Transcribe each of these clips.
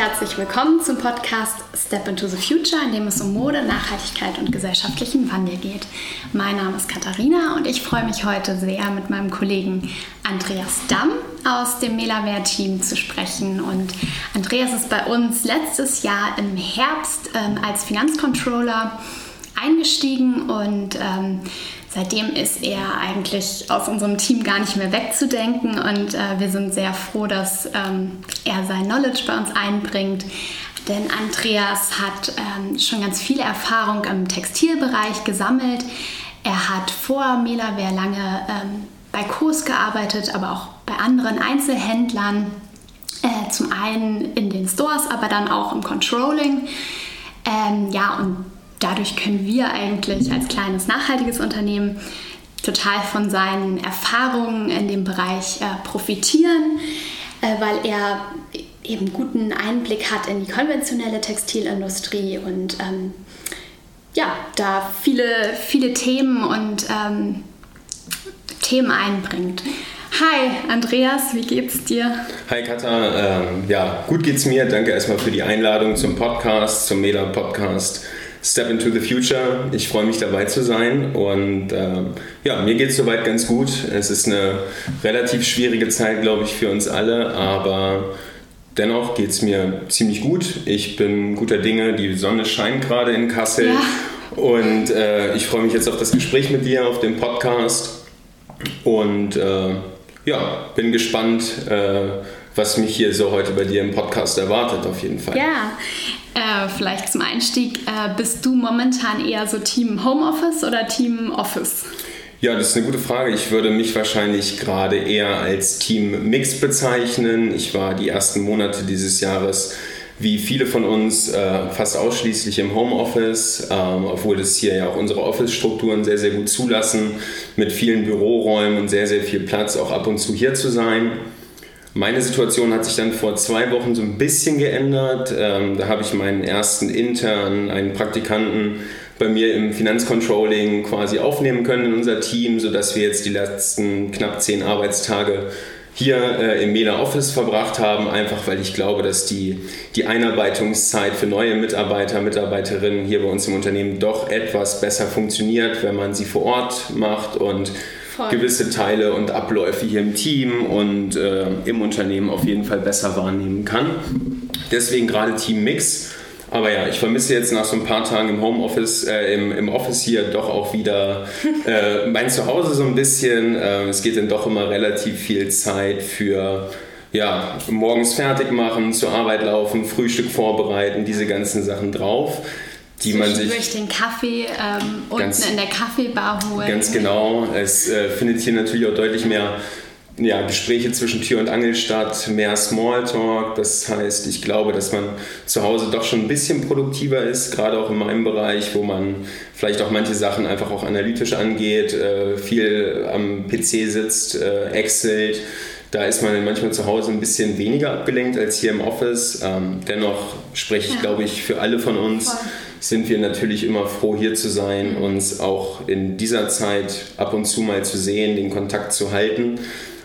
herzlich willkommen zum Podcast Step into the Future, in dem es um Mode, Nachhaltigkeit und gesellschaftlichen Wandel geht. Mein Name ist Katharina und ich freue mich heute sehr, mit meinem Kollegen Andreas Damm aus dem Melaware-Team zu sprechen. Und Andreas ist bei uns letztes Jahr im Herbst ähm, als Finanzcontroller eingestiegen und ähm, seitdem ist er eigentlich aus unserem Team gar nicht mehr wegzudenken und äh, wir sind sehr froh, dass ähm, er sein Knowledge bei uns einbringt. Denn Andreas hat ähm, schon ganz viel Erfahrung im Textilbereich gesammelt. Er hat vor Melaware lange ähm, bei Kurs gearbeitet, aber auch bei anderen Einzelhändlern. Äh, zum einen in den Stores, aber dann auch im Controlling. Ähm, ja, und dadurch können wir eigentlich als kleines nachhaltiges Unternehmen total von seinen Erfahrungen in dem Bereich äh, profitieren, äh, weil er eben guten Einblick hat in die konventionelle Textilindustrie und ähm, ja, da viele, viele Themen und ähm, Themen einbringt. Hi Andreas, wie geht's dir? Hi Katha, ähm, ja, gut geht's mir. Danke erstmal für die Einladung zum Podcast, zum Mela Podcast. Step into the Future. Ich freue mich dabei zu sein und äh, ja, mir geht es soweit ganz gut. Es ist eine relativ schwierige Zeit, glaube ich, für uns alle, aber dennoch geht es mir ziemlich gut. Ich bin guter Dinge, die Sonne scheint gerade in Kassel ja. und äh, ich freue mich jetzt auf das Gespräch mit dir, auf dem Podcast und äh, ja, bin gespannt äh, was mich hier so heute bei dir im Podcast erwartet, auf jeden Fall. Ja, äh, vielleicht zum Einstieg, äh, bist du momentan eher so Team Homeoffice oder Team Office? Ja, das ist eine gute Frage. Ich würde mich wahrscheinlich gerade eher als Team Mix bezeichnen. Ich war die ersten Monate dieses Jahres wie viele von uns äh, fast ausschließlich im Homeoffice, ähm, obwohl das hier ja auch unsere Office-Strukturen sehr, sehr gut zulassen, mit vielen Büroräumen und sehr, sehr viel Platz auch ab und zu hier zu sein. Meine Situation hat sich dann vor zwei Wochen so ein bisschen geändert. Ähm, da habe ich meinen ersten Intern, einen Praktikanten bei mir im Finanzcontrolling quasi aufnehmen können in unser Team, sodass wir jetzt die letzten knapp zehn Arbeitstage hier äh, im Mela Office verbracht haben, einfach weil ich glaube, dass die, die Einarbeitungszeit für neue Mitarbeiter, Mitarbeiterinnen hier bei uns im Unternehmen doch etwas besser funktioniert, wenn man sie vor Ort macht und Voll. gewisse Teile und Abläufe hier im Team und äh, im Unternehmen auf jeden Fall besser wahrnehmen kann. Deswegen gerade Team Mix. Aber ja, ich vermisse jetzt nach so ein paar Tagen im Homeoffice, äh, im, im Office hier doch auch wieder äh, mein Zuhause so ein bisschen. Äh, es geht dann doch immer relativ viel Zeit für ja, morgens fertig machen, zur Arbeit laufen, Frühstück vorbereiten, diese ganzen Sachen drauf die man sich durch den Kaffee ähm, unten in der Kaffeebar holen. Ganz genau. Es äh, findet hier natürlich auch deutlich mehr ja, Gespräche zwischen Tür und Angel statt, mehr Smalltalk. Das heißt, ich glaube, dass man zu Hause doch schon ein bisschen produktiver ist, gerade auch in meinem Bereich, wo man vielleicht auch manche Sachen einfach auch analytisch angeht, äh, viel am PC sitzt, äh, Excel. Da ist man manchmal zu Hause ein bisschen weniger abgelenkt als hier im Office. Ähm, dennoch spreche ich, ja. glaube ich, für alle von uns. Voll sind wir natürlich immer froh, hier zu sein, uns auch in dieser Zeit ab und zu mal zu sehen, den Kontakt zu halten,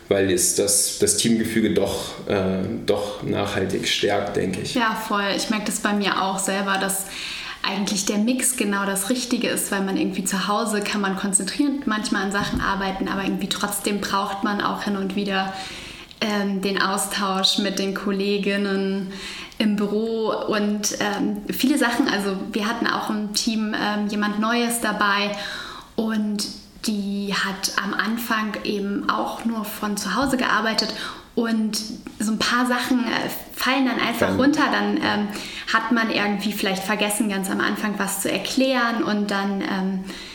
weil es das, das Teamgefüge doch, äh, doch nachhaltig stärkt, denke ich. Ja, voll. Ich merke das bei mir auch selber, dass eigentlich der Mix genau das Richtige ist, weil man irgendwie zu Hause kann man konzentriert manchmal an Sachen arbeiten, aber irgendwie trotzdem braucht man auch hin und wieder ähm, den Austausch mit den Kolleginnen im Büro und ähm, viele Sachen. Also wir hatten auch im Team ähm, jemand Neues dabei und die hat am Anfang eben auch nur von zu Hause gearbeitet und so ein paar Sachen äh, fallen dann einfach dann. runter. Dann ähm, hat man irgendwie vielleicht vergessen, ganz am Anfang was zu erklären und dann ähm, äh,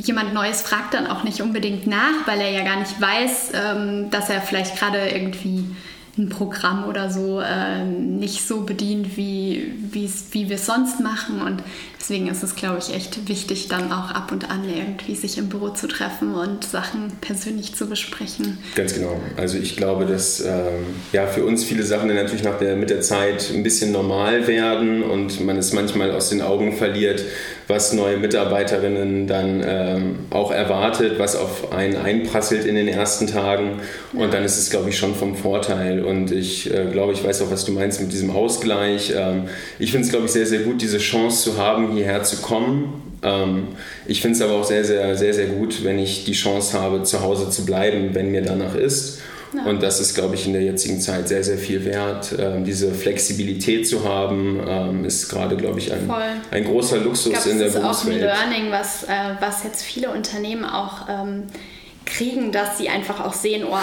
jemand Neues fragt dann auch nicht unbedingt nach, weil er ja gar nicht weiß, ähm, dass er vielleicht gerade irgendwie ein Programm oder so äh, nicht so bedient, wie, wie wir es sonst machen. Und deswegen ist es, glaube ich, echt wichtig, dann auch ab und an irgendwie sich im Büro zu treffen und Sachen persönlich zu besprechen. Ganz genau. Also ich glaube, dass ähm, ja, für uns viele Sachen dann natürlich nach der, mit der Zeit ein bisschen normal werden und man es manchmal aus den Augen verliert, was neue Mitarbeiterinnen dann ähm, auch erwartet, was auf einen einprasselt in den ersten Tagen. Und dann ist es, glaube ich, schon vom Vorteil. Und ich äh, glaube, ich weiß auch, was du meinst mit diesem Ausgleich. Ähm, ich finde es, glaube ich, sehr, sehr gut, diese Chance zu haben, hierher zu kommen. Ähm, ich finde es aber auch sehr, sehr, sehr, sehr gut, wenn ich die Chance habe, zu Hause zu bleiben, wenn mir danach ist. Ja. Und das ist, glaube ich, in der jetzigen Zeit sehr, sehr viel wert. Ähm, diese Flexibilität zu haben, ähm, ist gerade, glaube ich, ein, ein großer Luxus glaub, in der Berufswelt. Das ist auch ein Learning, was, äh, was jetzt viele Unternehmen auch ähm, kriegen, dass sie einfach auch sehen, oh,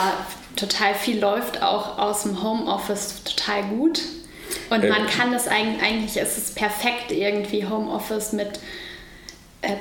total viel läuft auch aus dem Homeoffice total gut. Und äh, man kann das eigentlich, eigentlich ist es perfekt, irgendwie Homeoffice mit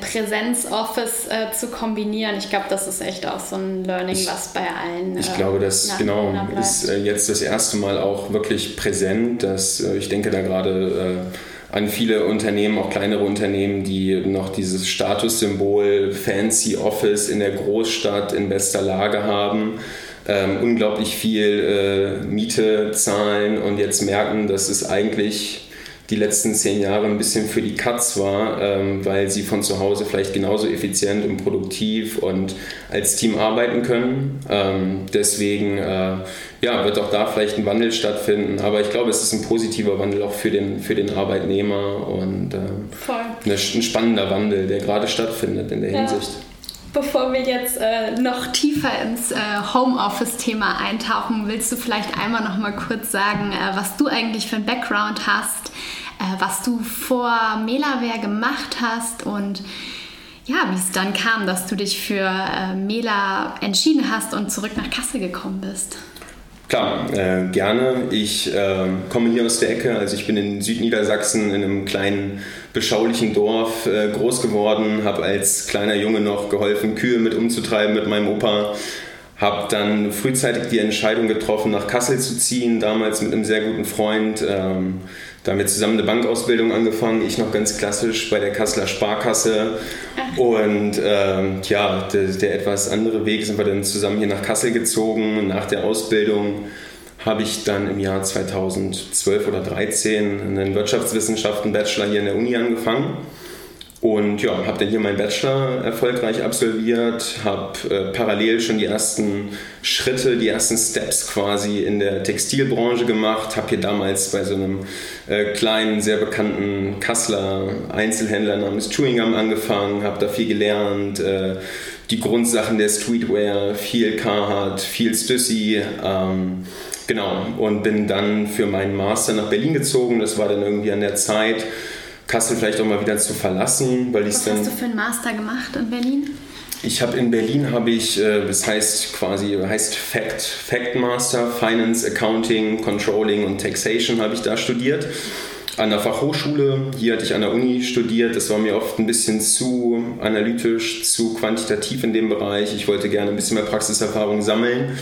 Präsenz-Office äh, zu kombinieren. Ich glaube, das ist echt auch so ein Learning, ich, was bei allen. Ich äh, glaube, das genau ist äh, jetzt das erste Mal auch wirklich präsent, dass äh, ich denke da gerade an viele Unternehmen, auch kleinere Unternehmen, die noch dieses Statussymbol Fancy Office in der Großstadt in bester Lage haben. Ähm, unglaublich viel Miete zahlen und jetzt merken, dass es eigentlich die letzten zehn Jahre ein bisschen für die Katz war, ähm, weil sie von zu Hause vielleicht genauso effizient und produktiv und als Team arbeiten können. Ähm, deswegen äh, ja, wird auch da vielleicht ein Wandel stattfinden. Aber ich glaube, es ist ein positiver Wandel auch für den, für den Arbeitnehmer und äh, ein spannender Wandel, der gerade stattfindet in der ja. Hinsicht. Bevor wir jetzt äh, noch tiefer ins äh, Homeoffice-Thema eintauchen, willst du vielleicht einmal noch mal kurz sagen, äh, was du eigentlich für einen Background hast, äh, was du vor Melaware gemacht hast und ja, wie es dann kam, dass du dich für äh, Mela entschieden hast und zurück nach Kassel gekommen bist. Klar, äh, gerne. Ich äh, komme hier aus der Ecke, also ich bin in Südniedersachsen in einem kleinen beschaulichen Dorf äh, groß geworden, habe als kleiner Junge noch geholfen, Kühe mit umzutreiben mit meinem Opa. Habe dann frühzeitig die Entscheidung getroffen, nach Kassel zu ziehen, damals mit einem sehr guten Freund. Ähm, da haben wir zusammen eine Bankausbildung angefangen, ich noch ganz klassisch bei der Kasseler Sparkasse. Und ähm, ja, der, der, etwas andere Weg sind wir dann zusammen hier nach Kassel gezogen. Nach der Ausbildung habe ich dann im Jahr 2012 oder 2013 einen Wirtschaftswissenschaften Bachelor hier in der Uni angefangen. Und ja, habe dann hier meinen Bachelor erfolgreich absolviert, habe äh, parallel schon die ersten Schritte, die ersten Steps quasi in der Textilbranche gemacht, habe hier damals bei so einem äh, kleinen, sehr bekannten Kassler Einzelhändler namens Chewingham angefangen, habe da viel gelernt, äh, die Grundsachen der Streetwear, viel Carhartt, viel Stussy, ähm, genau, und bin dann für meinen Master nach Berlin gezogen, das war dann irgendwie an der Zeit, Kassel vielleicht auch mal wieder zu verlassen, weil ich Was dann. Was hast du für einen Master gemacht in Berlin? Ich habe in Berlin habe ich, äh, das heißt quasi heißt Fact, Fact Master, Finance, Accounting, Controlling und Taxation habe ich da studiert an der Fachhochschule. Hier hatte ich an der Uni studiert. Das war mir oft ein bisschen zu analytisch, zu quantitativ in dem Bereich. Ich wollte gerne ein bisschen mehr Praxiserfahrung sammeln.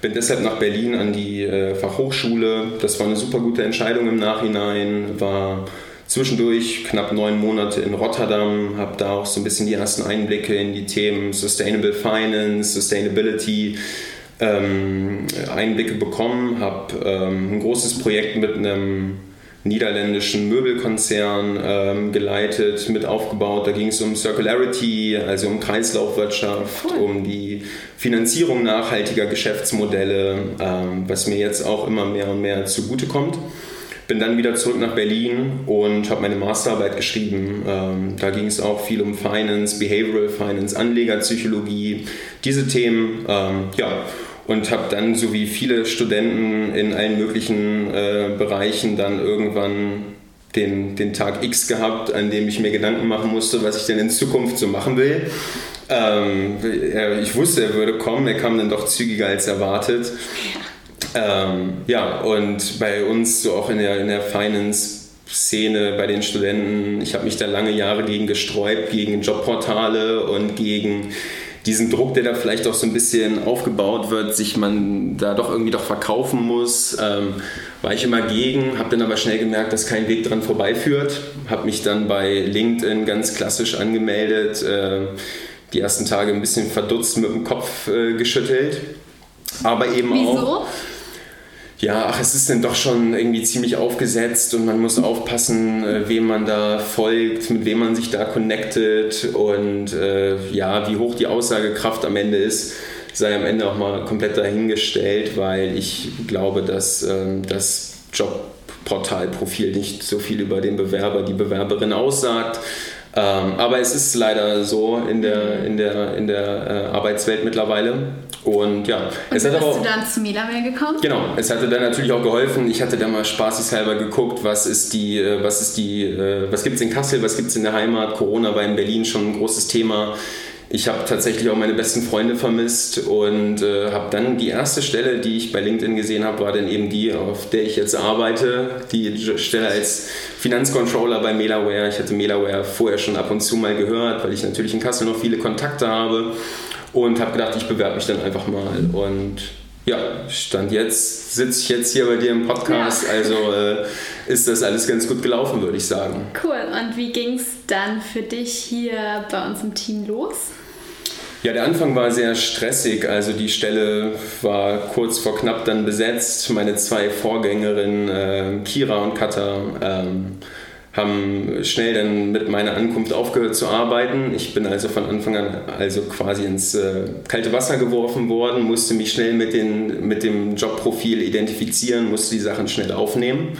Bin deshalb nach Berlin an die äh, Fachhochschule. Das war eine super gute Entscheidung im Nachhinein. War zwischendurch knapp neun Monate in Rotterdam, habe da auch so ein bisschen die ersten Einblicke in die Themen Sustainable Finance, Sustainability ähm, Einblicke bekommen, habe ähm, ein großes Projekt mit einem niederländischen Möbelkonzern ähm, geleitet, mit aufgebaut. Da ging es um Circularity, also um Kreislaufwirtschaft, cool. um die Finanzierung nachhaltiger Geschäftsmodelle, ähm, was mir jetzt auch immer mehr und mehr zugutekommt. kommt. Bin dann wieder zurück nach Berlin und habe meine Masterarbeit geschrieben. Ähm, da ging es auch viel um Finance, Behavioral Finance, Anlegerpsychologie, diese Themen. Ähm, ja, und habe dann, so wie viele Studenten in allen möglichen äh, Bereichen, dann irgendwann den, den Tag X gehabt, an dem ich mir Gedanken machen musste, was ich denn in Zukunft so machen will. Ähm, ich wusste, er würde kommen, er kam dann doch zügiger als erwartet. Ja. Ähm, ja, und bei uns so auch in der, in der Finance-Szene, bei den Studenten, ich habe mich da lange Jahre gegen gesträubt, gegen Jobportale und gegen diesen Druck, der da vielleicht auch so ein bisschen aufgebaut wird, sich man da doch irgendwie doch verkaufen muss, ähm, war ich immer gegen, habe dann aber schnell gemerkt, dass kein Weg dran vorbeiführt, habe mich dann bei LinkedIn ganz klassisch angemeldet, äh, die ersten Tage ein bisschen verdutzt mit dem Kopf äh, geschüttelt, aber eben Wieso? auch ja, ach, es ist dann doch schon irgendwie ziemlich aufgesetzt und man muss aufpassen, äh, wem man da folgt, mit wem man sich da connectet und äh, ja, wie hoch die Aussagekraft am Ende ist, sei am Ende auch mal komplett dahingestellt, weil ich glaube, dass ähm, das Jobportalprofil nicht so viel über den Bewerber, die Bewerberin aussagt. Ähm, aber es ist leider so in der, in der, in der äh, Arbeitswelt mittlerweile. Und ja, Und es hat aber bist auch, du dann zu Melaware gekommen? Genau, es hatte dann natürlich auch geholfen. Ich hatte da mal spaßeshalber geguckt, was ist die, äh, was ist die, äh, was gibt es in Kassel, was gibt es in der Heimat. Corona war in Berlin schon ein großes Thema. Ich habe tatsächlich auch meine besten Freunde vermisst und äh, habe dann die erste Stelle, die ich bei LinkedIn gesehen habe, war dann eben die, auf der ich jetzt arbeite. Die Stelle als Finanzcontroller bei Melaware. Ich hatte Melaware vorher schon ab und zu mal gehört, weil ich natürlich in Kassel noch viele Kontakte habe und habe gedacht, ich bewerbe mich dann einfach mal. Und ja, stand jetzt, sitze ich jetzt hier bei dir im Podcast, Ja. also äh, ist das alles ganz gut gelaufen, würde ich sagen. Cool. Und wie ging es dann für dich hier bei uns im Team los? Ja, der Anfang war sehr stressig. Also die Stelle war kurz vor knapp dann besetzt. Meine zwei Vorgängerinnen, äh, Kira und Katha, ähm, haben schnell dann mit meiner Ankunft aufgehört zu arbeiten. Ich bin also von Anfang an also quasi ins äh, kalte Wasser geworfen worden, musste mich schnell mit, den, mit dem Jobprofil identifizieren, musste die Sachen schnell aufnehmen.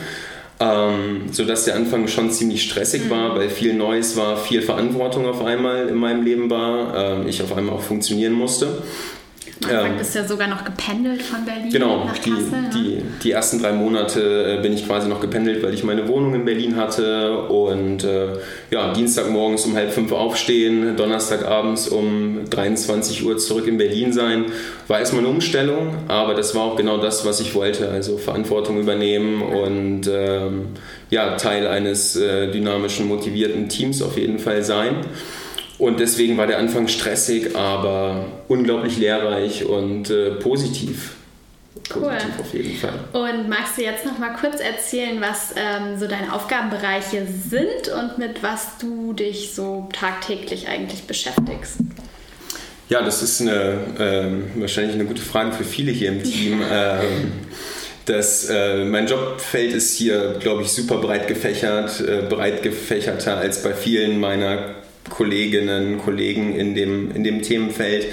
Ähm, sodass der Anfang schon ziemlich stressig war, weil viel Neues war, viel Verantwortung auf einmal in meinem Leben war, ähm, ich auf einmal auch funktionieren musste. Anfang Ähm, bist du ja sogar noch gependelt von Berlin Genau, nach die, Kassel. ne? die, die ersten drei Monate äh, bin ich quasi noch gependelt, weil ich meine Wohnung in Berlin hatte und äh, ja, Dienstagmorgens um halb fünf aufstehen, Donnerstagabends um 23 Uhr zurück in Berlin sein. War erstmal eine Umstellung, aber das war auch genau das, was ich wollte, also Verantwortung übernehmen und ähm, ja, Teil eines äh, dynamischen, motivierten Teams auf jeden Fall sein. Und deswegen war der Anfang stressig, aber unglaublich lehrreich und äh, positiv. Cool. Positiv auf jeden Fall. Und magst du jetzt noch mal kurz erzählen, was ähm, so deine Aufgabenbereiche sind und mit was du dich so tagtäglich eigentlich beschäftigst? Ja, das ist eine, ähm, wahrscheinlich eine gute Frage für viele hier im Team. ähm, das, äh, mein Jobfeld ist hier, glaube ich, super breit gefächert, äh, breit gefächerter als bei vielen meiner Kolleginnen, Kollegen in dem, in dem Themenfeld.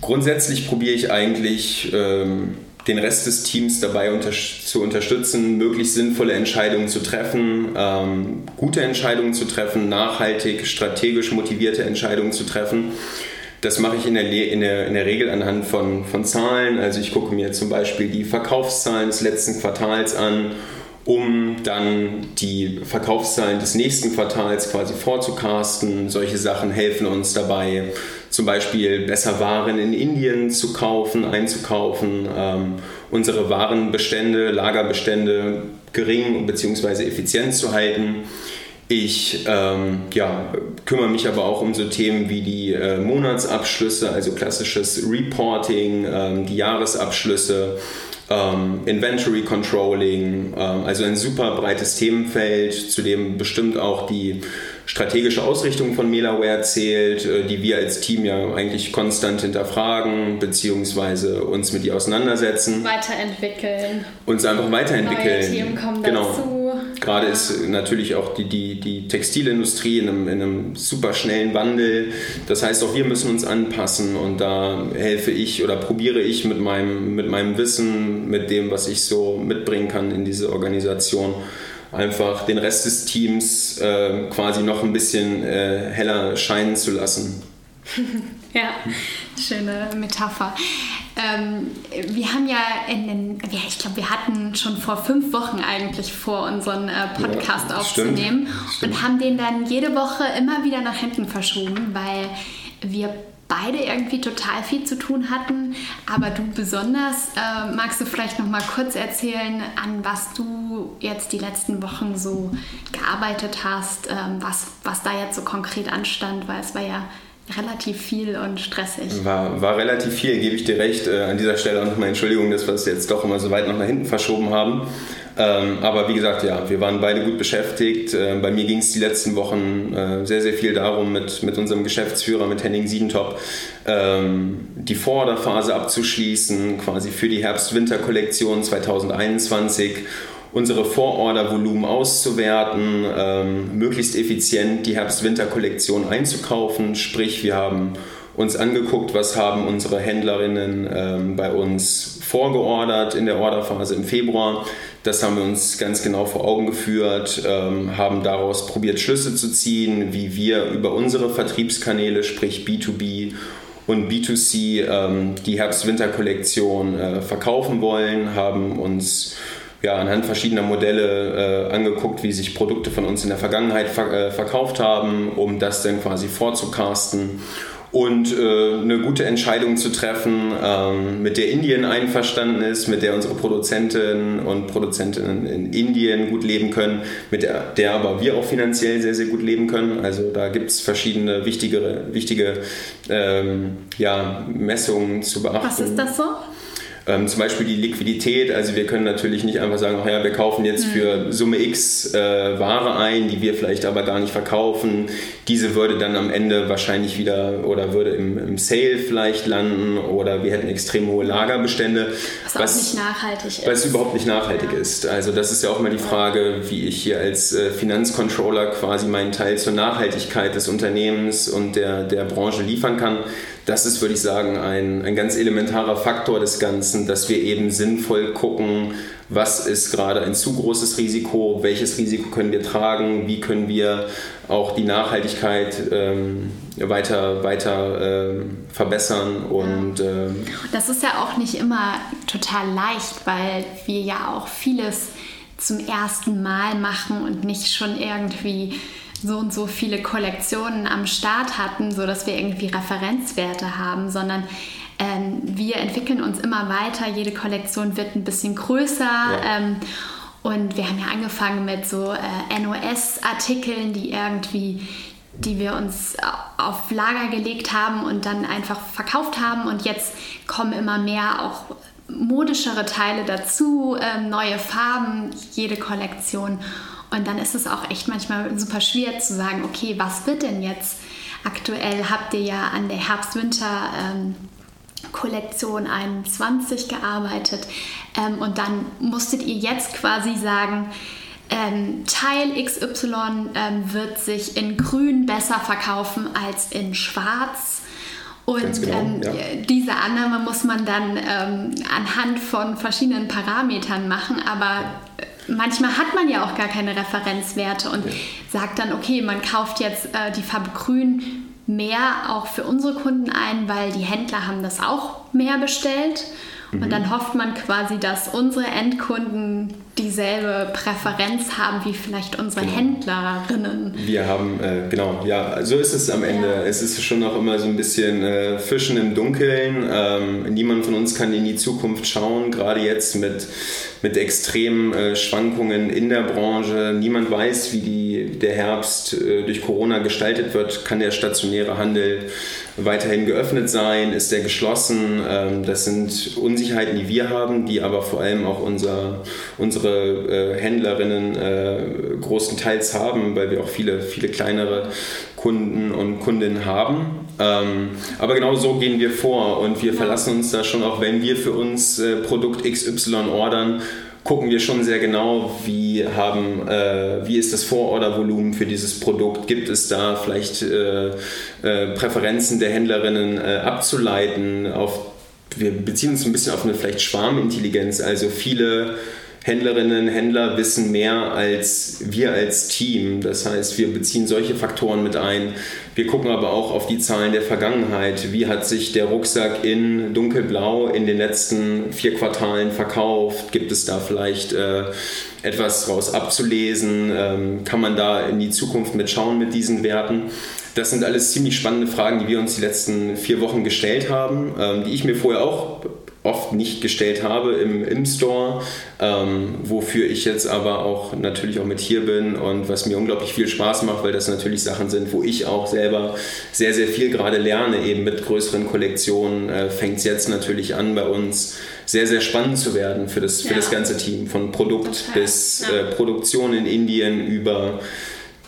Grundsätzlich probiere ich eigentlich ähm, den Rest des Teams dabei unter zu unterstützen, möglichst sinnvolle Entscheidungen zu treffen, ähm, gute Entscheidungen zu treffen, nachhaltig, strategisch motivierte Entscheidungen zu treffen. Das mache ich in der, Le in der, in der Regel anhand von, von Zahlen. Also ich gucke mir zum Beispiel die Verkaufszahlen des letzten Quartals an, um dann die Verkaufszahlen des nächsten Quartals quasi vorzucasten. Solche Sachen helfen uns dabei, zum Beispiel besser Waren in Indien zu kaufen, einzukaufen, ähm, unsere Warenbestände, Lagerbestände gering bzw. effizient zu halten. Ich ähm, ja, kümmere mich aber auch um so Themen wie die äh, Monatsabschlüsse, also klassisches Reporting, ähm, die Jahresabschlüsse, ähm, Inventory Controlling, ähm, also ein super breites Themenfeld, zu dem bestimmt auch die strategische Ausrichtung von Melaware zählt, äh, die wir als Team ja eigentlich konstant hinterfragen, beziehungsweise uns mit ihr auseinandersetzen, Weiterentwickeln. uns einfach weiterentwickeln. Neue Themen kommen genau. dazu. Gerade ist natürlich auch die, die, die Textilindustrie in einem, in einem super schnellen Wandel. Das heißt, auch wir müssen uns anpassen und da helfe ich oder probiere ich mit meinem, mit meinem Wissen, mit dem, was ich so mitbringen kann in diese Organisation, einfach den Rest des Teams äh, quasi noch ein bisschen äh, heller scheinen zu lassen. Ja, schöne Metapher. Ähm, wir haben ja in den, ja, ich glaube, wir hatten schon vor fünf Wochen eigentlich vor, unseren äh, Podcast Ja, aufzunehmen stimmt, stimmt. und haben den dann jede Woche immer wieder nach hinten verschoben, weil wir beide irgendwie total viel zu tun hatten. Aber du besonders, äh, magst du vielleicht noch mal kurz erzählen, an was du jetzt die letzten Wochen so gearbeitet hast, ähm, was, was da jetzt so konkret anstand, weil es war ja relativ viel und stressig. War, war relativ viel, gebe ich dir recht. Äh, an dieser Stelle auch nochmal Entschuldigung, dass wir es jetzt doch immer so weit nach hinten verschoben haben. Ähm, aber wie gesagt, ja, wir waren beide gut beschäftigt. Äh, bei mir ging es die letzten Wochen äh, sehr, sehr viel darum, mit, mit unserem Geschäftsführer, mit Henning Siedentop, ähm, die Vororderphase abzuschließen, quasi für die Herbst-Winter-Kollektion 2021 unsere Vorordervolumen auszuwerten, ähm, möglichst effizient die Herbst-Winter-Kollektion einzukaufen. Sprich, wir haben uns angeguckt, was haben unsere Händlerinnen ähm, bei uns vorgeordert in der Orderphase im Februar. Das haben wir uns ganz genau vor Augen geführt, ähm, haben daraus probiert, Schlüsse zu ziehen, wie wir über unsere Vertriebskanäle, sprich B2B und B2C, ähm, die Herbst-Winter-Kollektion äh, verkaufen wollen, haben uns ja, anhand verschiedener Modelle äh, angeguckt, wie sich Produkte von uns in der Vergangenheit ver äh, verkauft haben, um das dann quasi vorzucasten und äh, eine gute Entscheidung zu treffen, ähm, mit der Indien einverstanden ist, mit der unsere Produzentinnen und Produzentinnen in Indien gut leben können, mit der, der aber wir auch finanziell sehr, sehr gut leben können. Also da gibt es verschiedene wichtigere, wichtige ähm, ja, Messungen zu beachten. Was ist das so? Ähm, zum Beispiel die Liquidität, also wir können natürlich nicht einfach sagen, ach ja, wir kaufen jetzt mhm. für Summe X äh, Ware ein, die wir vielleicht aber gar nicht verkaufen. Diese würde dann am Ende wahrscheinlich wieder oder würde im, im Sale vielleicht landen oder wir hätten extrem hohe Lagerbestände. Was, was auch nicht nachhaltig ist. Was überhaupt nicht nachhaltig ja. ist. Also das ist ja auch mal die Frage, wie ich hier als äh, Finanzcontroller quasi meinen Teil zur Nachhaltigkeit des Unternehmens und der, der Branche liefern kann das ist, würde ich sagen, ein, ein ganz elementarer Faktor des Ganzen, dass wir eben sinnvoll gucken, was ist gerade ein zu großes Risiko, welches Risiko können wir tragen, wie können wir auch die Nachhaltigkeit ähm, weiter, weiter ähm, verbessern. Und, ähm, das ist ja auch nicht immer total leicht, weil wir ja auch vieles zum ersten Mal machen und nicht schon irgendwie so und so viele Kollektionen am Start hatten, sodass wir irgendwie Referenzwerte haben, sondern ähm, wir entwickeln uns immer weiter. Jede Kollektion wird ein bisschen größer. Ja. Ähm, und wir haben ja angefangen mit so äh, NOS-Artikeln, die irgendwie die wir uns auf Lager gelegt haben und dann einfach verkauft haben. Und jetzt kommen immer mehr auch modischere Teile dazu, äh, neue Farben, jede Kollektion. Und dann ist es auch echt manchmal super schwer zu sagen, okay, was wird denn jetzt? Aktuell habt ihr ja an der Herbst-Winter- ähm, Kollektion 21 gearbeitet ähm, und dann musstet ihr jetzt quasi sagen, ähm, Teil XY ähm, wird sich in grün besser verkaufen als in schwarz. Und genau, ähm, ja. diese Annahme muss man dann ähm, anhand von verschiedenen Parametern machen, aber manchmal hat man ja auch gar keine Referenzwerte und ja. sagt dann, okay, man kauft jetzt äh, die Farbe Grün mehr auch für unsere Kunden ein, weil die Händler haben das auch mehr bestellt. Mhm. Und dann hofft man quasi, dass unsere Endkunden dieselbe Präferenz haben wie vielleicht unsere genau. Händlerinnen. Wir haben, äh, genau, ja, so ist es am Ende. Ja. Es ist schon auch immer so ein bisschen äh, Fischen im Dunkeln. Ähm, niemand von uns kann in die Zukunft schauen, gerade jetzt mit, mit extremen äh, Schwankungen in der Branche. Niemand weiß, wie die, der Herbst äh, durch Corona gestaltet wird. Kann der stationäre Handel weiterhin geöffnet sein? Ist der geschlossen? Ähm, das sind Unsicherheiten, die wir haben, die aber vor allem auch unser, unsere unsere äh, Händlerinnen äh, großenteils haben, weil wir auch viele, viele kleinere Kunden und Kundinnen haben. Ähm, aber genau so gehen wir vor und wir verlassen uns da schon auch, wenn wir für uns äh, Produkt XY ordern, gucken wir schon sehr genau, wie, haben, äh, wie ist das Vorordervolumen für dieses Produkt. Gibt es da vielleicht äh, äh, Präferenzen der Händlerinnen äh, abzuleiten? Auf, wir beziehen uns ein bisschen auf eine vielleicht Schwarmintelligenz. Also viele Händlerinnen, Händler wissen mehr als wir als Team. Das heißt, wir beziehen solche Faktoren mit ein. Wir gucken aber auch auf die Zahlen der Vergangenheit. Wie hat sich der Rucksack in dunkelblau in den letzten vier Quartalen verkauft? Gibt es da vielleicht äh, etwas daraus abzulesen? Ähm, kann man da in die Zukunft mitschauen mit diesen Werten? Das sind alles ziemlich spannende Fragen, die wir uns die letzten vier Wochen gestellt haben, ähm, die ich mir vorher auch oft nicht gestellt habe im, im Store, ähm, wofür ich jetzt aber auch natürlich auch mit hier bin und was mir unglaublich viel Spaß macht, weil das natürlich Sachen sind, wo ich auch selber sehr, sehr viel gerade lerne, eben mit größeren Kollektionen äh, fängt es jetzt natürlich an bei uns sehr, sehr spannend zu werden für das, für ja. das ganze Team, von Produkt Total. bis ja. äh, Produktion in Indien über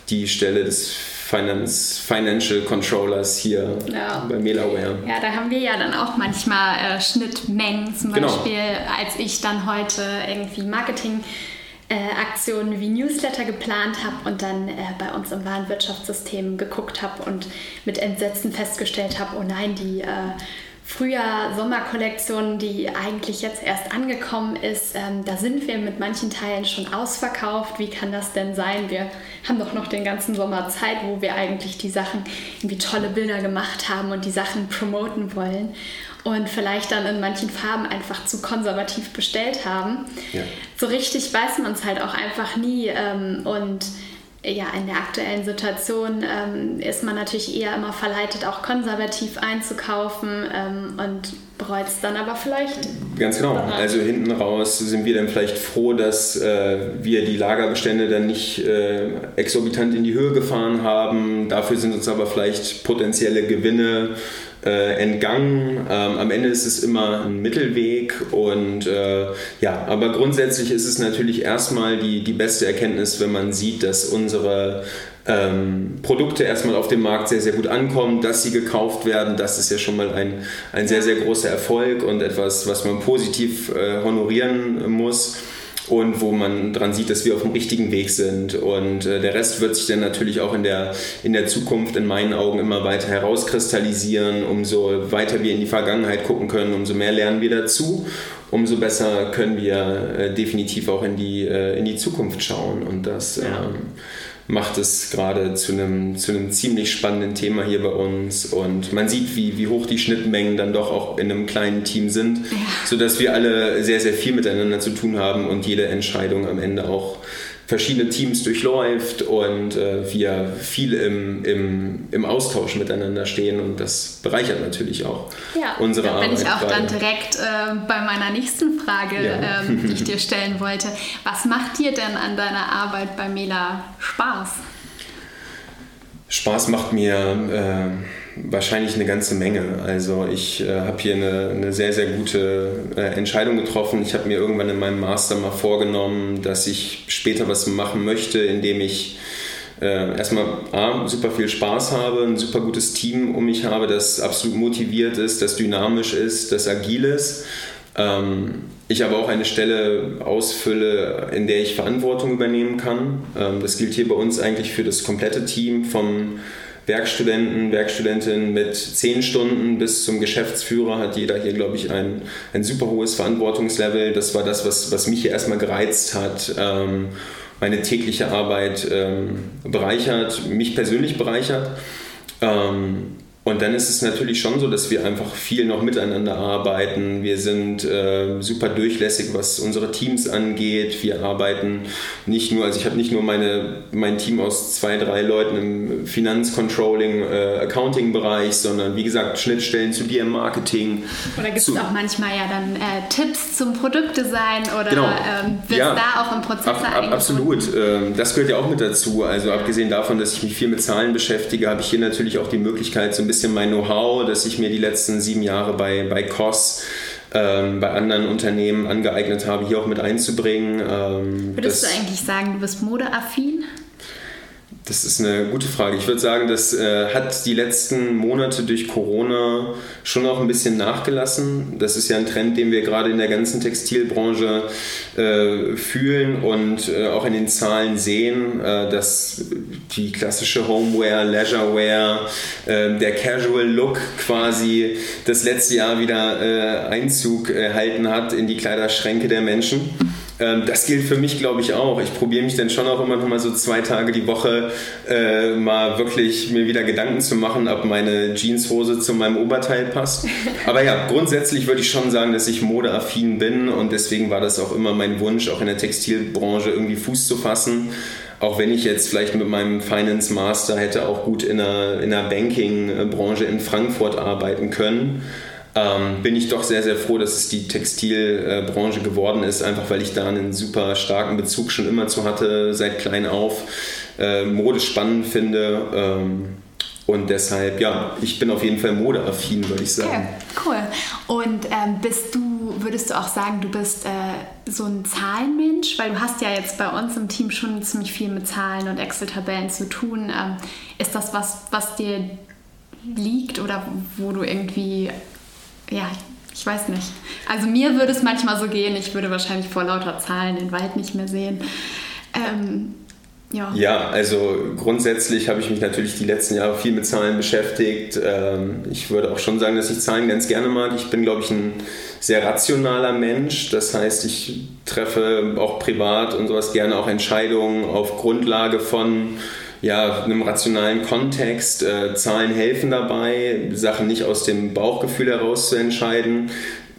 die Stelle des Finance, Financial Controllers hier ja. bei Melaware. Ja, da haben wir ja dann auch manchmal äh, Schnittmengen. Zum genau. Beispiel, als ich dann heute irgendwie Marketing äh, Aktionen wie Newsletter geplant habe und dann äh, bei uns im Warenwirtschaftssystem geguckt habe und mit Entsetzen festgestellt habe, oh nein, die äh, Frühjahr-Sommerkollektion, die eigentlich jetzt erst angekommen ist, ähm, da sind wir mit manchen Teilen schon ausverkauft. Wie kann das denn sein? Wir haben doch noch den ganzen Sommer Zeit, wo wir eigentlich die Sachen, irgendwie tolle Bilder gemacht haben und die Sachen promoten wollen und vielleicht dann in manchen Farben einfach zu konservativ bestellt haben. Ja. So richtig weiß man es halt auch einfach nie ähm, und ja, in der aktuellen Situation ähm, ist man natürlich eher immer verleitet, auch konservativ einzukaufen ähm, und bereut es dann aber vielleicht. Ganz genau. Also hinten raus sind wir dann vielleicht froh, dass äh, wir die Lagerbestände dann nicht äh, exorbitant in die Höhe gefahren haben. Dafür sind uns aber vielleicht potenzielle Gewinne äh, entgangen. Ähm, am Ende ist es immer ein Mittelweg und äh, ja, aber grundsätzlich ist es natürlich erstmal die, die beste Erkenntnis, wenn man sieht, dass unsere ähm, Produkte erstmal auf dem Markt sehr, sehr gut ankommen, dass sie gekauft werden. Das ist ja schon mal ein, ein sehr, sehr großer Erfolg und etwas, was man positiv äh, honorieren muss und wo man dran sieht, dass wir auf dem richtigen Weg sind. Und äh, der Rest wird sich dann natürlich auch in der, in der Zukunft in meinen Augen immer weiter herauskristallisieren. Umso weiter wir in die Vergangenheit gucken können, umso mehr lernen wir dazu. Umso besser können wir äh, definitiv auch in die, äh, in die Zukunft schauen. Und das ja. ähm, macht es gerade zu einem, zu einem ziemlich spannenden Thema hier bei uns. Und man sieht, wie, wie hoch die Schnittmengen dann doch auch in einem kleinen Team sind, ja. sodass wir alle sehr, sehr viel miteinander zu tun haben und jede Entscheidung am Ende auch verschiedene Teams durchläuft und äh, wir viel im, im, im Austausch miteinander stehen und das bereichert natürlich auch ja, unsere da Arbeit. bin ich auch gerade. dann direkt äh, bei meiner nächsten Frage, ja. ähm, die ich dir stellen wollte. Was macht dir denn an deiner Arbeit bei Mela Spaß? Spaß macht mir äh, wahrscheinlich eine ganze Menge. Also ich äh, habe hier eine, eine, sehr, sehr gute äh, Entscheidung getroffen. Ich habe mir irgendwann in meinem Master mal vorgenommen, dass ich später was machen möchte, indem ich äh, erstmal A, super viel Spaß habe, ein super gutes Team um mich habe, das absolut motiviert ist, das dynamisch ist, das agil ist. Ähm, ich aber auch eine Stelle ausfülle, in der ich Verantwortung übernehmen kann. Ähm, das gilt hier bei uns eigentlich für das komplette Team, vom Werkstudenten, Werkstudentin mit zehn Stunden bis zum Geschäftsführer hat jeder hier, glaube ich, ein, ein super hohes Verantwortungslevel. Das war das, was, was mich hier erstmal gereizt hat. Ähm, meine tägliche Arbeit ähm, bereichert, mich persönlich bereichert. Ähm, und dann ist es natürlich schon so, dass wir einfach viel noch miteinander arbeiten. Wir sind äh, super durchlässig, was unsere Teams angeht. Wir arbeiten nicht nur, also ich habe nicht nur meine, mein Team aus zwei, drei Leuten im Finanzcontrolling, äh, Accounting-Bereich, sondern wie gesagt Schnittstellen zu dir im Marketing. Oder gibt es auch manchmal ja dann äh, Tipps zum Produktdesign oder genau. ähm, wird ja, da auch im Prozess ab, ab, Absolut, ähm, das gehört ja auch mit dazu. Also abgesehen davon, dass ich mich viel mit Zahlen beschäftige, habe ich hier natürlich auch die Möglichkeit, so ein bisschen mein Know-how, das ich mir die letzten sieben Jahre bei, bei COS ähm, bei anderen Unternehmen angeeignet habe, hier auch mit einzubringen. Ähm, Würdest du eigentlich sagen, du bist modeaffin? Das ist eine gute Frage. Ich würde sagen, das äh, hat die letzten Monate durch Corona schon auch ein bisschen nachgelassen. Das ist ja ein Trend, den wir gerade in der ganzen Textilbranche äh, fühlen und äh, auch in den Zahlen sehen, äh, dass die klassische Homeware, Leisurewear, äh, der Casual Look quasi das letzte Jahr wieder äh, Einzug erhalten hat in die Kleiderschränke der Menschen. Ähm, das gilt für mich, glaube ich, auch. Ich probiere mich dann schon auch immer noch mal so zwei Tage die Woche äh, mal wirklich mir wieder Gedanken zu machen, ob meine Jeanshose zu meinem Oberteil passt. Aber ja, grundsätzlich würde ich schon sagen, dass ich modeaffin bin und deswegen war das auch immer mein Wunsch, auch in der Textilbranche irgendwie Fuß zu fassen. Auch wenn ich jetzt vielleicht mit meinem Finance Master hätte auch gut in der, in der Banking-Branche in Frankfurt arbeiten können ähm, bin ich doch sehr, sehr froh, dass es die Textilbranche geworden ist, einfach weil ich da einen super starken Bezug schon immer zu hatte, seit klein auf. Äh, Mode spannend finde. Ähm, und deshalb, ja, ich bin auf jeden Fall modeaffin, würde ich sagen. Okay, cool. Und ähm, bist du, würdest du auch sagen, du bist äh, so ein Zahlenmensch? Weil du hast ja jetzt bei uns im Team schon ziemlich viel mit Zahlen und Excel-Tabellen zu tun. Ähm, ist das was, was dir liegt oder wo du irgendwie, ja, ich weiß nicht. Also mir würde es manchmal so gehen, ich würde wahrscheinlich vor lauter Zahlen den Wald nicht mehr sehen. Ähm, ja. ja, also grundsätzlich habe ich mich natürlich die letzten Jahre viel mit Zahlen beschäftigt. Ähm, ich würde auch schon sagen, dass ich Zahlen ganz gerne mag. Ich bin, glaube ich, ein sehr rationaler Mensch. Das heißt, ich treffe auch privat und sowas gerne auch Entscheidungen auf Grundlage von ja, einem rationalen Kontext. Äh, Zahlen helfen dabei, Sachen nicht aus dem Bauchgefühl heraus zu entscheiden,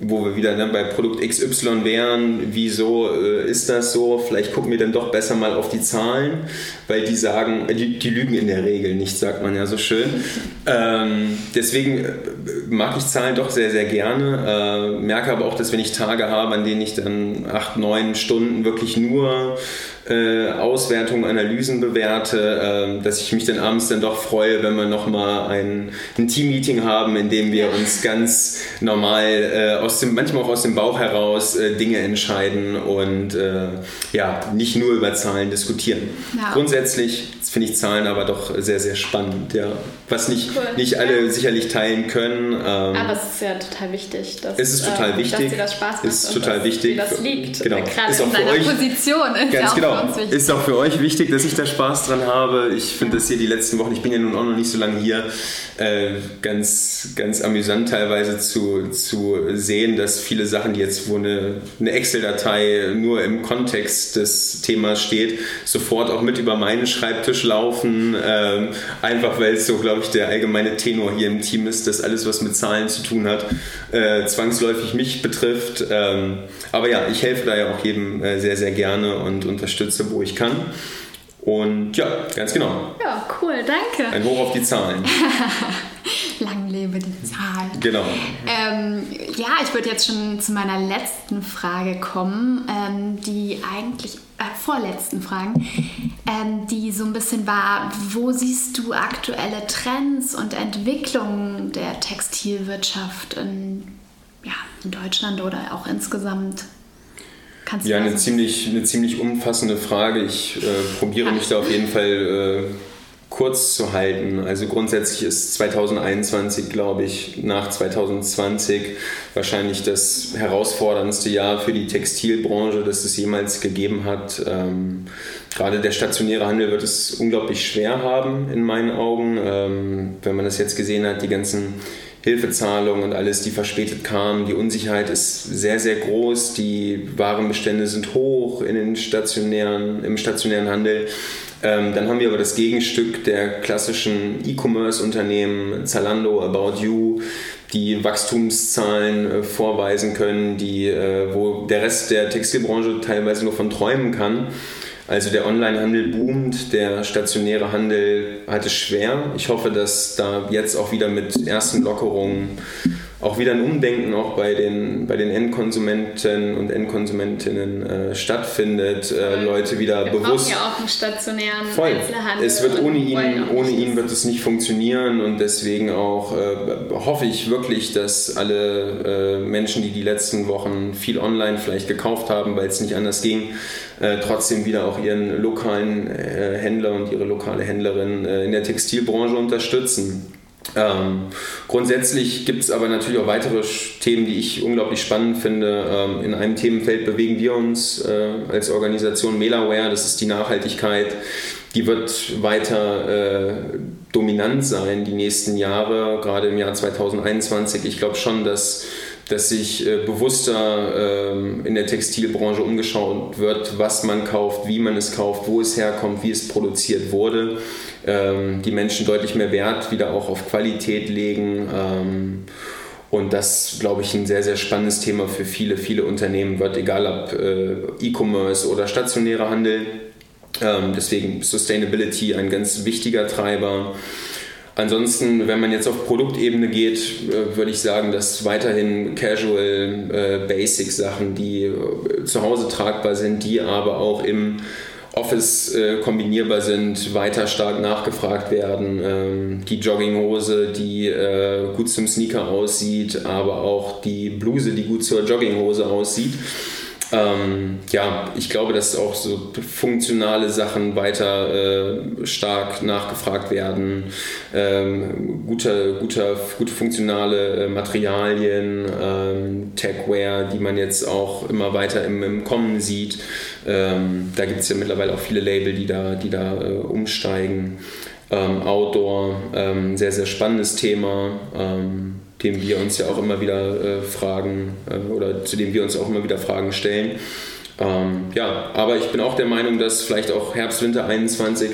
wo wir wieder dann bei Produkt XY wären, wieso äh, ist das so? Vielleicht gucken wir dann doch besser mal auf die Zahlen, weil die sagen, äh, die, die lügen in der Regel nicht, sagt man ja so schön. Ähm, deswegen äh, mag ich Zahlen doch sehr, sehr gerne. Äh, merke aber auch, dass wenn ich Tage habe, an denen ich dann acht, neun Stunden wirklich nur äh, Auswertungen, Analysen bewerte, äh, dass ich mich dann abends dann doch freue, wenn wir nochmal ein, ein Team-Meeting haben, in dem wir uns ganz normal äh, aus dem, manchmal auch aus dem Bauch heraus äh, Dinge entscheiden und äh, ja, nicht nur über Zahlen diskutieren. Ja. Grundsätzlich finde ich Zahlen aber doch sehr, sehr spannend, ja. Was nicht, cool. nicht alle ja. sicherlich teilen können. Ähm, aber es ist ja total wichtig, dass, es ist total ähm, wichtig. dass dir das Spaß macht. Ist total dass wichtig. das liegt. Genau. Gerade ist auch in deiner euch, Position ist ganz ja genau. Ist auch für euch wichtig, dass ich da Spaß dran habe. Ich finde das hier die letzten Wochen, ich bin ja nun auch noch nicht so lange hier, äh, ganz, ganz amüsant teilweise zu, zu sehen, dass viele Sachen, die jetzt, wo eine, eine Excel-Datei nur im Kontext des Themas steht, sofort auch mit über meinen Schreibtisch laufen, ähm, einfach weil es so, glaube ich, der allgemeine Tenor hier im Team ist, dass alles, was mit Zahlen zu tun hat, äh, zwangsläufig mich betrifft. Ähm, aber ja, ich helfe da ja auch jedem äh, sehr, sehr gerne und unterstütze, wo ich kann. Und ja, ganz genau. Ja, cool, danke. Ein Hoch auf die Zahlen. Lang lebe die Zahlen. Genau. Ähm, ja, ich würde jetzt schon zu meiner letzten Frage kommen, ähm, die eigentlich, äh, vorletzten Fragen, ähm, die so ein bisschen war, wo siehst du aktuelle Trends und Entwicklungen der Textilwirtschaft in, ja, in Deutschland oder auch insgesamt Kannst ja, eine ziemlich, eine ziemlich umfassende Frage. Ich äh, probiere mich da auf jeden Fall äh, kurz zu halten. Also grundsätzlich ist 2021, glaube ich, nach 2020 wahrscheinlich das herausforderndste Jahr für die Textilbranche, das es jemals gegeben hat. Ähm, gerade der stationäre Handel wird es unglaublich schwer haben, in meinen Augen. Ähm, wenn man das jetzt gesehen hat, die ganzen Hilfezahlungen und alles, die verspätet kamen. Die Unsicherheit ist sehr, sehr groß. Die Warenbestände sind hoch in den stationären, im stationären Handel. Ähm, dann haben wir aber das Gegenstück der klassischen E-Commerce-Unternehmen, Zalando, About You, die Wachstumszahlen äh, vorweisen können, die, äh, wo der Rest der Textilbranche teilweise nur von träumen kann. Also der Onlinehandel boomt, der stationäre Handel hat es schwer. Ich hoffe, dass da jetzt auch wieder mit ersten Lockerungen auch wieder ein Umdenken auch bei den, bei den Endkonsumenten und Endkonsumentinnen äh, stattfindet, äh, Leute wieder Wir bewusst. ja auch einen stationären voll. Einzelhandel. Es wird ohne ihn, ohne ihn wird es nicht funktionieren und deswegen auch äh, hoffe ich wirklich, dass alle äh, Menschen, die die letzten Wochen viel online vielleicht gekauft haben, weil es nicht anders ging, äh, trotzdem wieder auch ihren lokalen äh, Händler und ihre lokale Händlerin in der Textilbranche unterstützen. Ähm, grundsätzlich gibt es aber natürlich auch weitere Themen, die ich unglaublich spannend finde. Ähm, in einem Themenfeld bewegen wir uns äh, als Organisation Melaware, das ist die Nachhaltigkeit. Die wird weiter äh, dominant sein die nächsten Jahre, gerade im Jahr 2021. Ich glaube schon, dass dass sich äh, bewusster ähm, in der Textilbranche umgeschaut wird, was man kauft, wie man es kauft, wo es herkommt, wie es produziert wurde ähm, die Menschen deutlich mehr Wert wieder auch auf Qualität legen. Ähm, und das, glaube ich, ein sehr, sehr spannendes Thema für viele, viele Unternehmen wird, egal ob äh, E-Commerce oder stationärer Handel. Ähm, deswegen Sustainability ein ganz wichtiger Treiber. Ansonsten, wenn man jetzt auf Produktebene geht, äh, würde ich sagen, dass weiterhin Casual äh, Basic Sachen, die äh, zu Hause tragbar sind, die aber auch im Office äh, kombinierbar sind, weiter stark nachgefragt werden. Ähm, die Jogginghose, die äh, gut zum Sneaker aussieht, aber auch die Bluse, die gut zur Jogginghose aussieht. Ähm, ja, ich glaube, dass auch so funktionale Sachen weiter äh, stark nachgefragt werden. Ähm, gute, gute, gute funktionale äh, Materialien, ähm, Techwear, die man jetzt auch immer weiter im, im Kommen sieht. Ähm, da gibt es ja mittlerweile auch viele Label, die da, die da äh, umsteigen. Ähm, Outdoor, ähm, sehr, sehr spannendes Thema dem wir uns ja auch immer wieder äh, Fragen äh, oder zu dem wir uns auch immer wieder Fragen stellen. Ähm, ja, aber ich bin auch der Meinung, dass vielleicht auch Herbst, Winter 21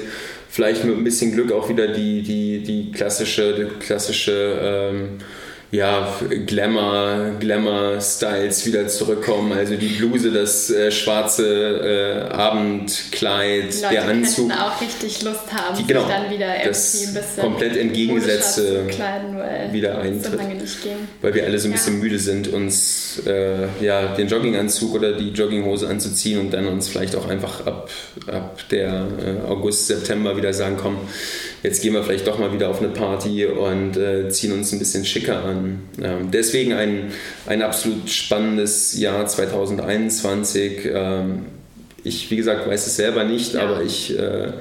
vielleicht mit ein bisschen Glück auch wieder die, die, die klassische, die klassische ähm, ja, Glamour, Glamour-Styles wieder zurückkommen. Also die Bluse, das äh, schwarze äh, Abendkleid, Leute der Anzug. auch richtig Lust haben, die, genau, sich dann wieder irgendwie das ein bisschen komplett entgegengesetzte kleiden, weil wieder eintritt. So. Weil wir alle so ein Ja. bisschen müde sind, uns äh, ja, den Jogginganzug oder die Jogginghose anzuziehen und dann uns vielleicht auch einfach ab, ab der äh, August, September wieder sagen, komm, jetzt gehen wir vielleicht doch mal wieder auf eine Party und äh, ziehen uns ein bisschen schicker an. Ähm, deswegen ein, ein absolut spannendes Jahr 2021. Ähm, ich, wie gesagt, weiß es selber nicht, Ja. aber ich äh,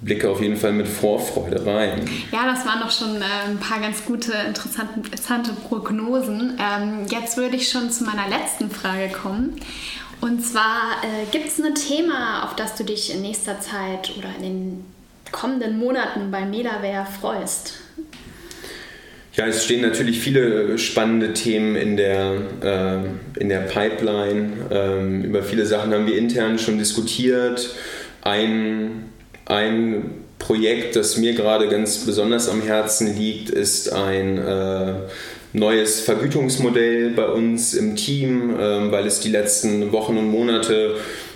blicke auf jeden Fall mit Vorfreude rein. Ja, das waren doch schon äh, ein paar ganz gute, interessante, interessante Prognosen. Ähm, jetzt würde ich schon zu meiner letzten Frage kommen. Und zwar äh, gibt es ein Thema, auf das du dich in nächster Zeit oder in den kommenden Monaten bei Medaware freust? Ja, es stehen natürlich viele spannende Themen in der, äh, in der Pipeline. Ähm, über viele Sachen haben wir intern schon diskutiert. Ein, ein Projekt, das mir gerade ganz besonders am Herzen liegt, ist ein äh, neues Vergütungsmodell bei uns im Team, ähm, weil es die letzten Wochen und Monate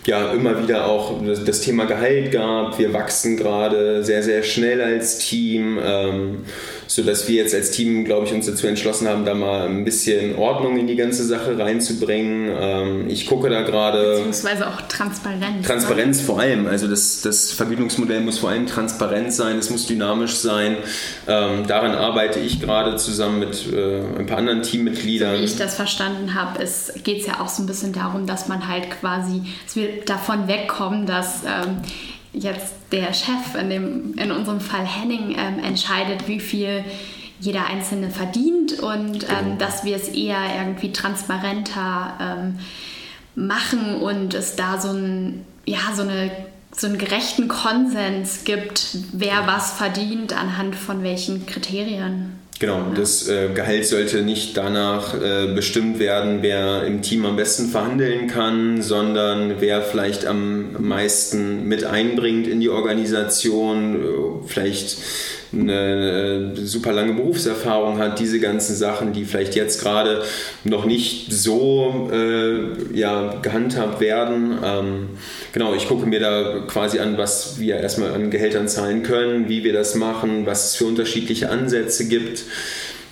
ja immer wieder auch das, Thema Gehalt gab. Wir wachsen gerade sehr, sehr schnell als Team. Ähm, so dass wir jetzt als Team, glaube ich, uns dazu entschlossen haben, da mal ein bisschen Ordnung in die ganze Sache reinzubringen. Ähm, ich gucke da gerade. Beziehungsweise auch Transparenz. Transparenz vor allem. Also das, das Vergütungsmodell muss vor allem transparent sein, es muss dynamisch sein. Ähm, daran arbeite ich gerade zusammen mit äh, ein paar anderen Teammitgliedern. Wie ich das verstanden habe, geht es ja auch so ein bisschen darum, dass man halt quasi, dass wir davon wegkommen, dass ähm, jetzt der Chef, in, dem, in unserem Fall Henning, ähm, entscheidet, wie viel jeder Einzelne verdient und ähm, dass wir es eher irgendwie transparenter ähm, machen und es da so, ein, ja, so, eine, so einen gerechten Konsens gibt, wer was verdient, anhand von welchen Kriterien. Genau, das äh, Gehalt sollte nicht danach äh, bestimmt werden, wer im Team am besten verhandeln kann, sondern wer vielleicht am meisten mit einbringt in die Organisation, äh, vielleicht eine super lange Berufserfahrung hat, diese ganzen Sachen, die vielleicht jetzt gerade noch nicht so äh, ja, gehandhabt werden. Ähm, genau, ich gucke mir da quasi an, was wir erstmal an Gehältern zahlen können, wie wir das machen, was es für unterschiedliche Ansätze gibt.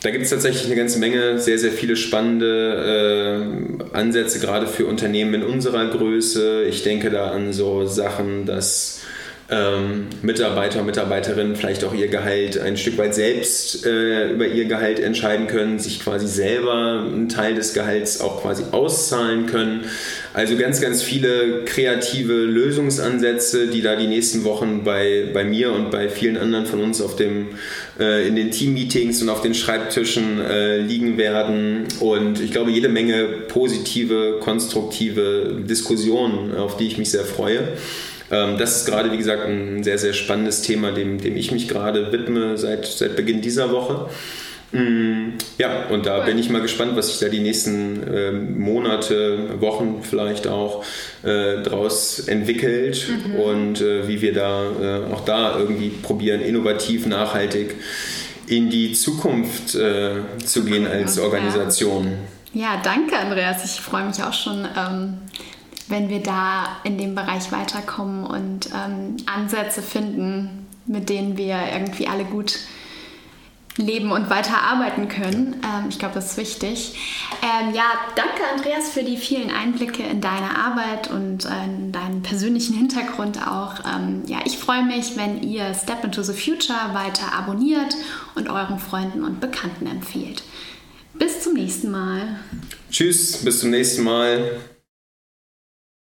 Da gibt es tatsächlich eine ganze Menge, sehr, sehr viele spannende äh, Ansätze, gerade für Unternehmen in unserer Größe. Ich denke da an so Sachen, dass ähm, Mitarbeiter Mitarbeiterinnen vielleicht auch ihr Gehalt ein Stück weit selbst äh, über ihr Gehalt entscheiden können, sich quasi selber einen Teil des Gehalts auch quasi auszahlen können. Also ganz, ganz viele kreative Lösungsansätze, die da die nächsten Wochen bei, bei mir und bei vielen anderen von uns auf dem, äh, in den Team-Meetings und auf den Schreibtischen äh, liegen werden. Und ich glaube, jede Menge positive, konstruktive Diskussionen, auf die ich mich sehr freue. Ähm, das ist gerade, wie gesagt, ein sehr, sehr spannendes Thema, dem, dem ich mich gerade widme seit, seit Beginn dieser Woche. Mm, Ja, und da bin ich mal gespannt, was sich da die nächsten ähm, Monate, Wochen vielleicht auch äh, draus entwickelt und äh, wie wir da äh, auch da irgendwie probieren, innovativ, nachhaltig in die Zukunft äh, zu gehen als Ja. Organisation. Ja, danke, Andreas. Ich freue mich auch schon, ähm, wenn wir da in dem Bereich weiterkommen und ähm, Ansätze finden, mit denen wir irgendwie alle gut leben und weiter arbeiten können. Ähm, ich glaube, das ist wichtig. Ähm, ja, danke Andreas für die vielen Einblicke in deine Arbeit und äh, in deinen persönlichen Hintergrund auch. Ähm, ja, ich freue mich, wenn ihr Step into the Future weiter abonniert und euren Freunden und Bekannten empfiehlt. Bis zum nächsten Mal. Tschüss, bis zum nächsten Mal.